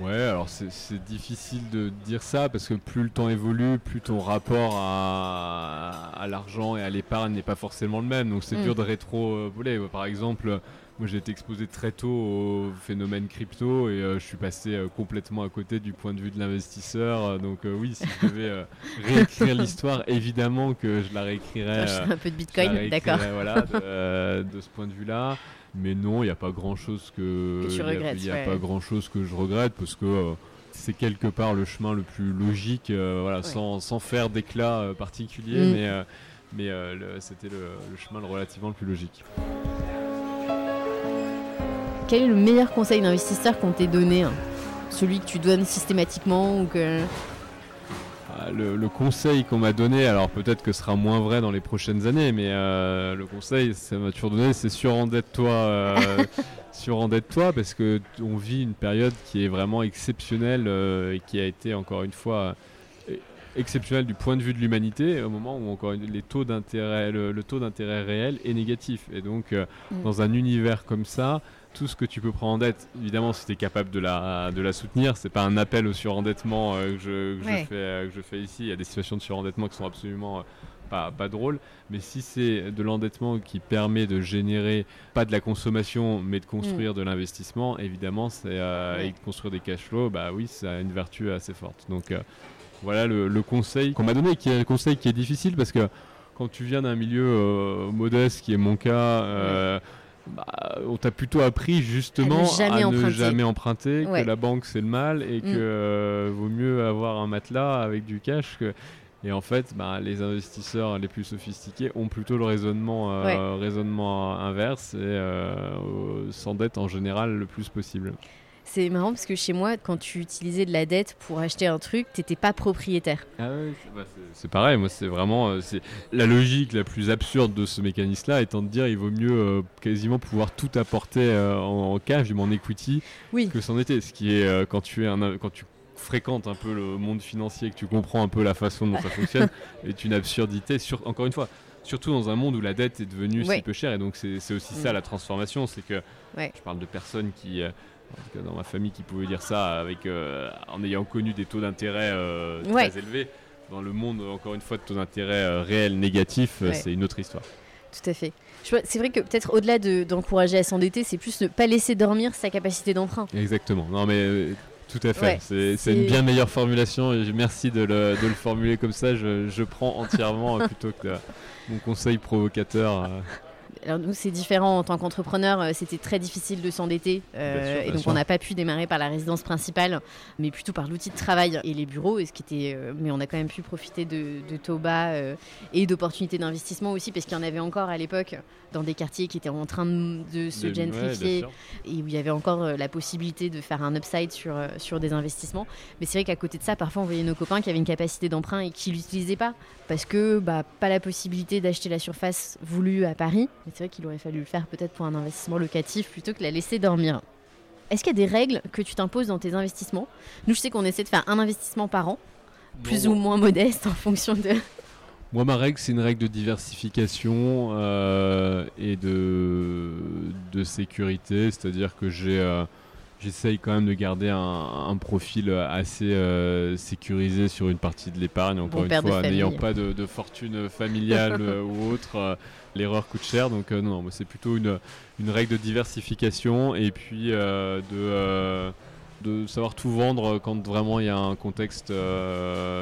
Ouais, alors c'est difficile de dire ça parce que plus le temps évolue, plus ton rapport à, l'argent et à l'épargne n'est pas forcément le même. Donc c'est mm. dur de rétro-voler. Par exemple, moi j'ai été exposé très tôt au phénomène crypto et euh, je suis passé euh, complètement à côté du point de vue de l'investisseur. donc euh, oui, si je devais réécrire l'histoire, évidemment que je la réécrirais. un peu de Bitcoin, d'accord. Voilà, de, ce point de vue-là. Mais non, il n'y a pas grand chose que, Il n'y a, pas grand chose que je regrette parce que euh, c'est quelque part le chemin le plus logique, euh, voilà, sans, sans, faire d'éclat euh, particulier, mm. mais, mais c'était le, le, chemin relativement le plus logique. Quel est le meilleur conseil d'investisseur qu'on t'ait donné hein? Celui que tu donnes systématiquement ou que le, conseil qu'on m'a donné, alors peut-être que ce sera moins vrai dans les prochaines années, mais euh, le conseil, ça m'a toujours donné, c'est surendette-toi, euh, surendette-toi, parce que on vit une période qui est vraiment exceptionnelle euh, et qui a été encore une fois exceptionnelle du point de vue de l'humanité, au moment où encore les taux d'intérêt, le, taux d'intérêt réel est négatif. Et donc, mm. dans un univers comme ça, tout ce que tu peux prendre en dette, évidemment, si tu es capable de la, de la soutenir, c'est pas un appel au surendettement euh, que, je, que, je fais, euh, que, je, fais, ici. Il y a des situations de surendettement qui sont absolument euh, pas, pas drôles. Mais si c'est de l'endettement qui permet de générer pas de la consommation, mais de construire mm. de l'investissement, évidemment, c'est et de construire des cash flows, bah oui, ça a une vertu assez forte. Donc voilà le, le conseil qu'on m'a donné, qui est un conseil qui est difficile parce que quand tu viens d'un milieu modeste, qui est mon cas, bah, on t'a plutôt appris justement à, ne jamais emprunter, que la banque c'est le mal et mm. que euh, vaut mieux avoir un matelas avec du cash que. Et en fait, bah, les investisseurs les plus sophistiqués ont plutôt le raisonnement, euh, raisonnement inverse et euh, s'endettent en général le plus possible. C'est marrant parce que chez moi, quand tu utilisais de la dette pour acheter un truc, t'étais pas propriétaire. Ah oui, bah, c'est pareil. Moi, c'est vraiment euh, la logique la plus absurde de ce mécanisme-là, étant de dire il vaut mieux euh, quasiment pouvoir tout apporter euh, en, cash, du en equity, que s'en était. Ce qui est quand tu es un quand tu fréquentes un peu le monde financier, que tu comprends un peu la façon dont ça fonctionne, est une absurdité. Sur, encore une fois, surtout dans un monde où la dette est devenue si peu chère. Et donc, c'est aussi ça mm. la transformation. C'est que je parle de personnes qui, en tout cas dans ma famille qui pouvait dire ça avec, euh, en ayant connu des taux d'intérêt euh, très élevés. Dans le monde, encore une fois, de taux d'intérêt euh, réels négatifs, c'est une autre histoire. Tout à fait. C'est vrai que peut-être au-delà d'encourager à s'endetter, c'est plus ne pas laisser dormir sa capacité d'emprunt. Exactement. Non mais tout à fait. c'est une bien meilleure formulation et merci de le, de le formuler comme ça. Je, je prends entièrement plutôt que mon conseil provocateur. Alors nous c'est différent en tant qu'entrepreneur, euh, c'était très difficile de s'endetter euh, et donc on n'a pas pu démarrer par la résidence principale, mais plutôt par l'outil de travail et les bureaux. Et ce qui était, euh, mais on a quand même pu profiter de, de bas et d'opportunités d'investissement aussi parce qu'il y en avait encore à l'époque dans des quartiers qui étaient en train de, se gentrifier et où il y avait encore la possibilité de faire un upside sur, sur des investissements. Mais c'est vrai qu'à côté de ça, parfois on voyait nos copains qui avaient une capacité d'emprunt et qui l'utilisaient pas parce que bah, pas la possibilité d'acheter la surface voulue à Paris. C'est vrai qu'il aurait fallu le faire peut-être pour un investissement locatif plutôt que la laisser dormir. Est-ce qu'il y a des règles que tu t'imposes dans tes investissements? Nous, je sais qu'on essaie de faire un investissement par an, plus ou moins modeste en fonction de. Moi, ma règle, c'est une règle de diversification euh, et de, de sécurité, c'est-à-dire que j'ai euh, J'essaye quand même de garder un, profil assez euh, sécurisé sur une partie de l'épargne. Encore une fois, n'ayant pas de, fortune familiale euh, ou autre, euh, l'erreur coûte cher. Donc non, c'est plutôt une, une, règle de diversification et puis de, de savoir tout vendre quand vraiment il y a un contexte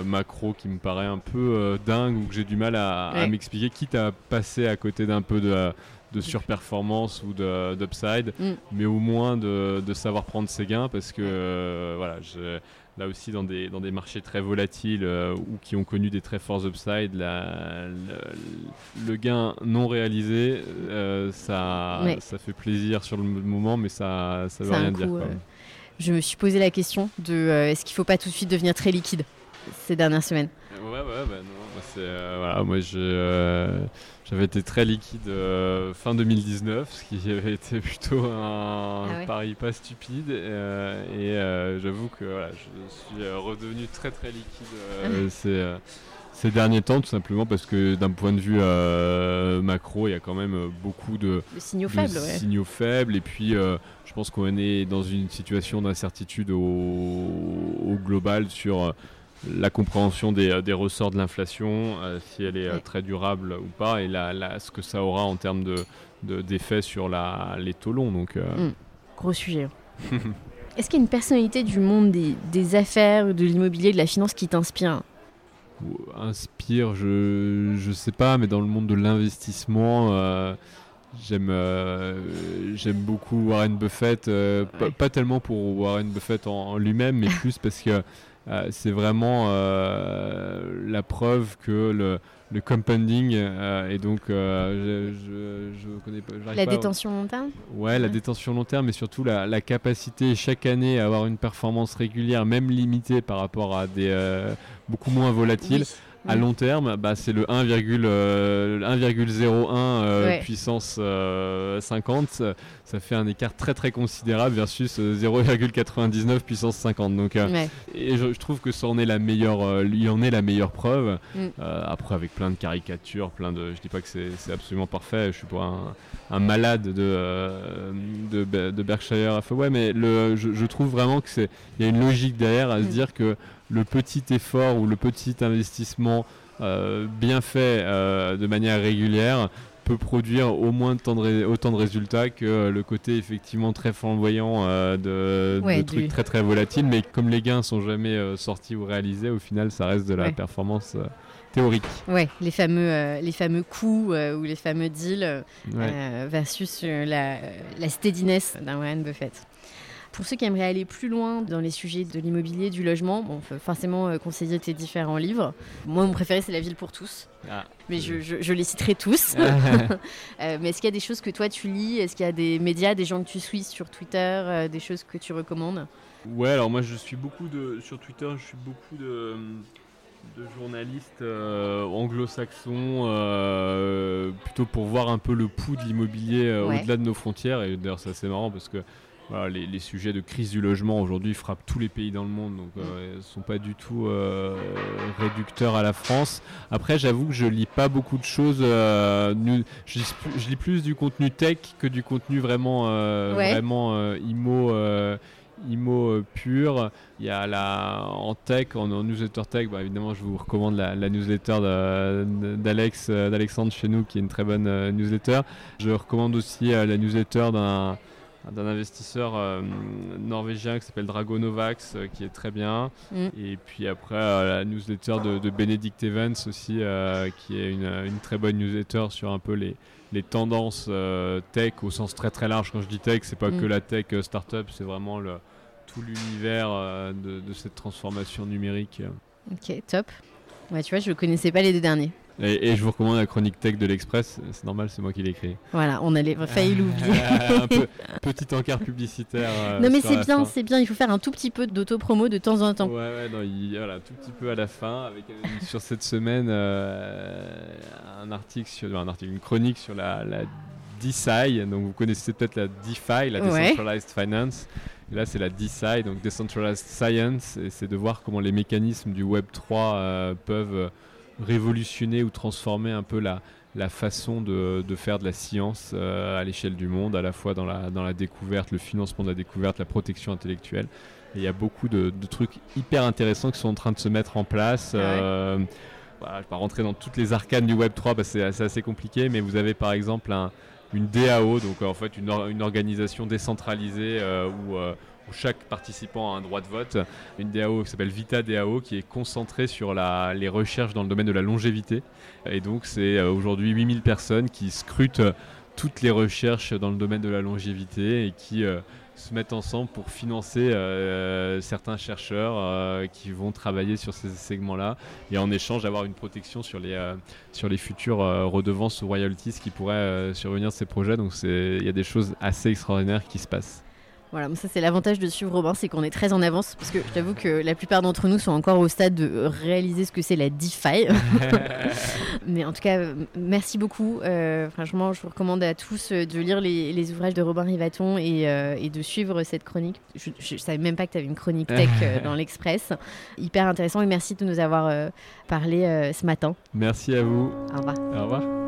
macro qui me paraît un peu dingue ou que j'ai du mal à, à m'expliquer, quitte à passer à côté d'un peu de de surperformance ou d'upside, mm. mais au moins de, savoir prendre ses gains parce que euh, voilà, là aussi dans des, dans des marchés très volatiles euh, ou qui ont connu des très forts upside, le, gain non réalisé, euh, ça, ça fait plaisir sur le moment, mais ça ne veut rien dire. je me suis posé la question de est-ce qu'il ne faut pas tout de suite devenir très liquide ces dernières semaines? Ouais, ouais, bah non, voilà, moi je j'avais été très liquide euh, fin 2019, ce qui avait été plutôt un ah pari pas stupide. Euh, et euh, j'avoue que je suis redevenu très très liquide ces, derniers temps, tout simplement parce que d'un point de vue macro, il y a quand même beaucoup de, signaux, faibles, signaux faibles. Et puis, je pense qu'on est dans une situation d'incertitude au, au, global sur la compréhension des, euh, ressorts de l'inflation, euh, si elle est euh, très durable ou pas, et ce que ça aura en termes d'effet de, sur la, les taux longs. Donc, hmm. Gros sujet. Est-ce qu'il y a une personnalité du monde des, affaires, de l'immobilier, de la finance qui t'inspire? Inspire, je ne sais pas, mais dans le monde de l'investissement, j'aime j'aime beaucoup Warren Buffett, pas, tellement pour Warren Buffett en lui-même, mais plus parce que c'est vraiment euh, la preuve que le, le compounding euh, et donc je, je, connais pas la détention long terme ouais, la détention long terme mais surtout la, la, capacité chaque année à avoir une performance régulière même limitée par rapport à des beaucoup moins volatiles à long terme, bah, c'est le 1,01 euh, puissance 50. Euh, ça fait un écart très très considérable versus 0,99 euh, puissance 50. Donc, Et je, trouve que ça en est la meilleure, lui en est la meilleure preuve. Mm. après, avec plein de caricatures, plein de. Je dis pas que c'est absolument parfait. Je suis pas un, malade de, de, de, Berkshire. ouais, mais le, je, je trouve vraiment que c'est il y a une logique derrière à se mm. dire que le petit effort ou le petit investissement euh, bien fait euh, de manière régulière peut produire au moins autant de résultats que le côté effectivement très flamboyant euh, de, trucs très très volatiles. Mais comme les gains sont jamais sortis ou réalisés, au final, ça reste de la performance théorique. Ouais, les fameux, les fameux coups ou les fameux deals versus la, la steadiness d'un Warren Buffett. Pour ceux qui aimeraient aller plus loin dans les sujets de l'immobilier, du logement, on peut forcément euh, conseiller tes différents livres. Moi, mon préféré, c'est La ville pour tous. Ah. Mais je, les citerai tous. Euh, mais est-ce qu'il y a des choses que toi tu lis? Est-ce qu'il y a des médias, des gens que tu suis sur Twitter, euh, des choses que tu recommandes? Ouais, alors moi je suis beaucoup de. Sur Twitter, je suis beaucoup de de journalistes anglo-saxons, plutôt pour voir un peu le pouls de l'immobilier au-delà de nos frontières. Et d'ailleurs, c'est assez marrant parce que les, sujets de crise du logement aujourd'hui frappent tous les pays dans le monde, donc euh, ne sont pas du tout euh, réducteurs à la France. Après, j'avoue que je lis pas beaucoup de choses. Euh, je, lis plus, du contenu tech que du contenu vraiment, vraiment immo. IMO pur, il y a la en tech, en, newsletter tech, bah, évidemment je vous recommande la, newsletter d'Alex, d'Alexandre chez nous qui est une très bonne newsletter. Je recommande aussi la newsletter d'un d'un investisseur euh, norvégien qui s'appelle Dragonovax, euh, qui est très bien. Mm. Et puis après, euh, la newsletter de, de Benedict Evans aussi, qui est une, une très bonne newsletter sur un peu les, les tendances tech au sens très très large. Quand je dis tech, c'est pas Mm. que la tech startup, c'est vraiment le, tout l'univers de, de cette transformation numérique. Ok, top. Ouais, tu vois, je ne connaissais pas les deux derniers. Et, et je vous recommande la chronique tech de l'Express, c'est normal, c'est moi qui l'ai écrit. Voilà, on allait failli l'oublier. un peu, petit encart publicitaire. euh, non mais c'est bien, c'est bien, il faut faire un tout petit peu d'auto-promo de temps en temps. Ouais, ouais, non, il, voilà, tout petit peu à la fin, avec euh, sur cette semaine euh, un article, sur, un article, une chronique sur la, la DeSci. Donc vous connaissez peut-être la DeFi, la Ouais. Decentralized Finance. Et là, c'est la DeSci, donc Decentralized Science, et c'est de voir comment les mécanismes du Web 3 euh, peuvent euh, révolutionner ou transformer un peu la, la façon de, de faire de la science euh, à l'échelle du monde, à la fois dans la, dans la découverte, le financement de la découverte, la protection intellectuelle. Et il y a beaucoup de, de trucs hyper intéressants qui sont en train de se mettre en place. Ah ouais. Euh, voilà, je ne vais pas rentrer dans toutes les arcanes du Web 3 parce que c'est assez, compliqué, mais vous avez par exemple un- une DAO, donc en fait une, or- une organisation décentralisée euh, où, chaque participant a un droit de vote. Une DAO qui s'appelle Vita DAO qui est concentrée sur les recherches dans le domaine de la longévité. Et donc c'est euh, aujourd'hui 8000 personnes qui scrutent toutes les recherches dans le domaine de la longévité et qui euh, se mettent ensemble pour financer euh, certains chercheurs qui vont travailler sur ces segments-là et en échange avoir une protection sur les, sur les futures redevances ou royalties qui pourraient survenir de ces projets. Donc il y a des choses assez extraordinaires qui se passent. Voilà, ça c'est l'avantage de suivre Robin, c'est qu'on est très en avance, parce que je t'avoue que la plupart d'entre nous sont encore au stade de réaliser ce que c'est la DeFi. mais en tout cas, merci beaucoup. Euh, franchement, je vous recommande à tous euh, de lire les, les ouvrages de Robin Rivaton et, euh, et de suivre cette chronique. Je, je savais même pas que tu avais une chronique tech dans l'Express. Hyper intéressant et merci de nous avoir euh, parlé ce matin. Merci à vous. Au revoir. Au revoir.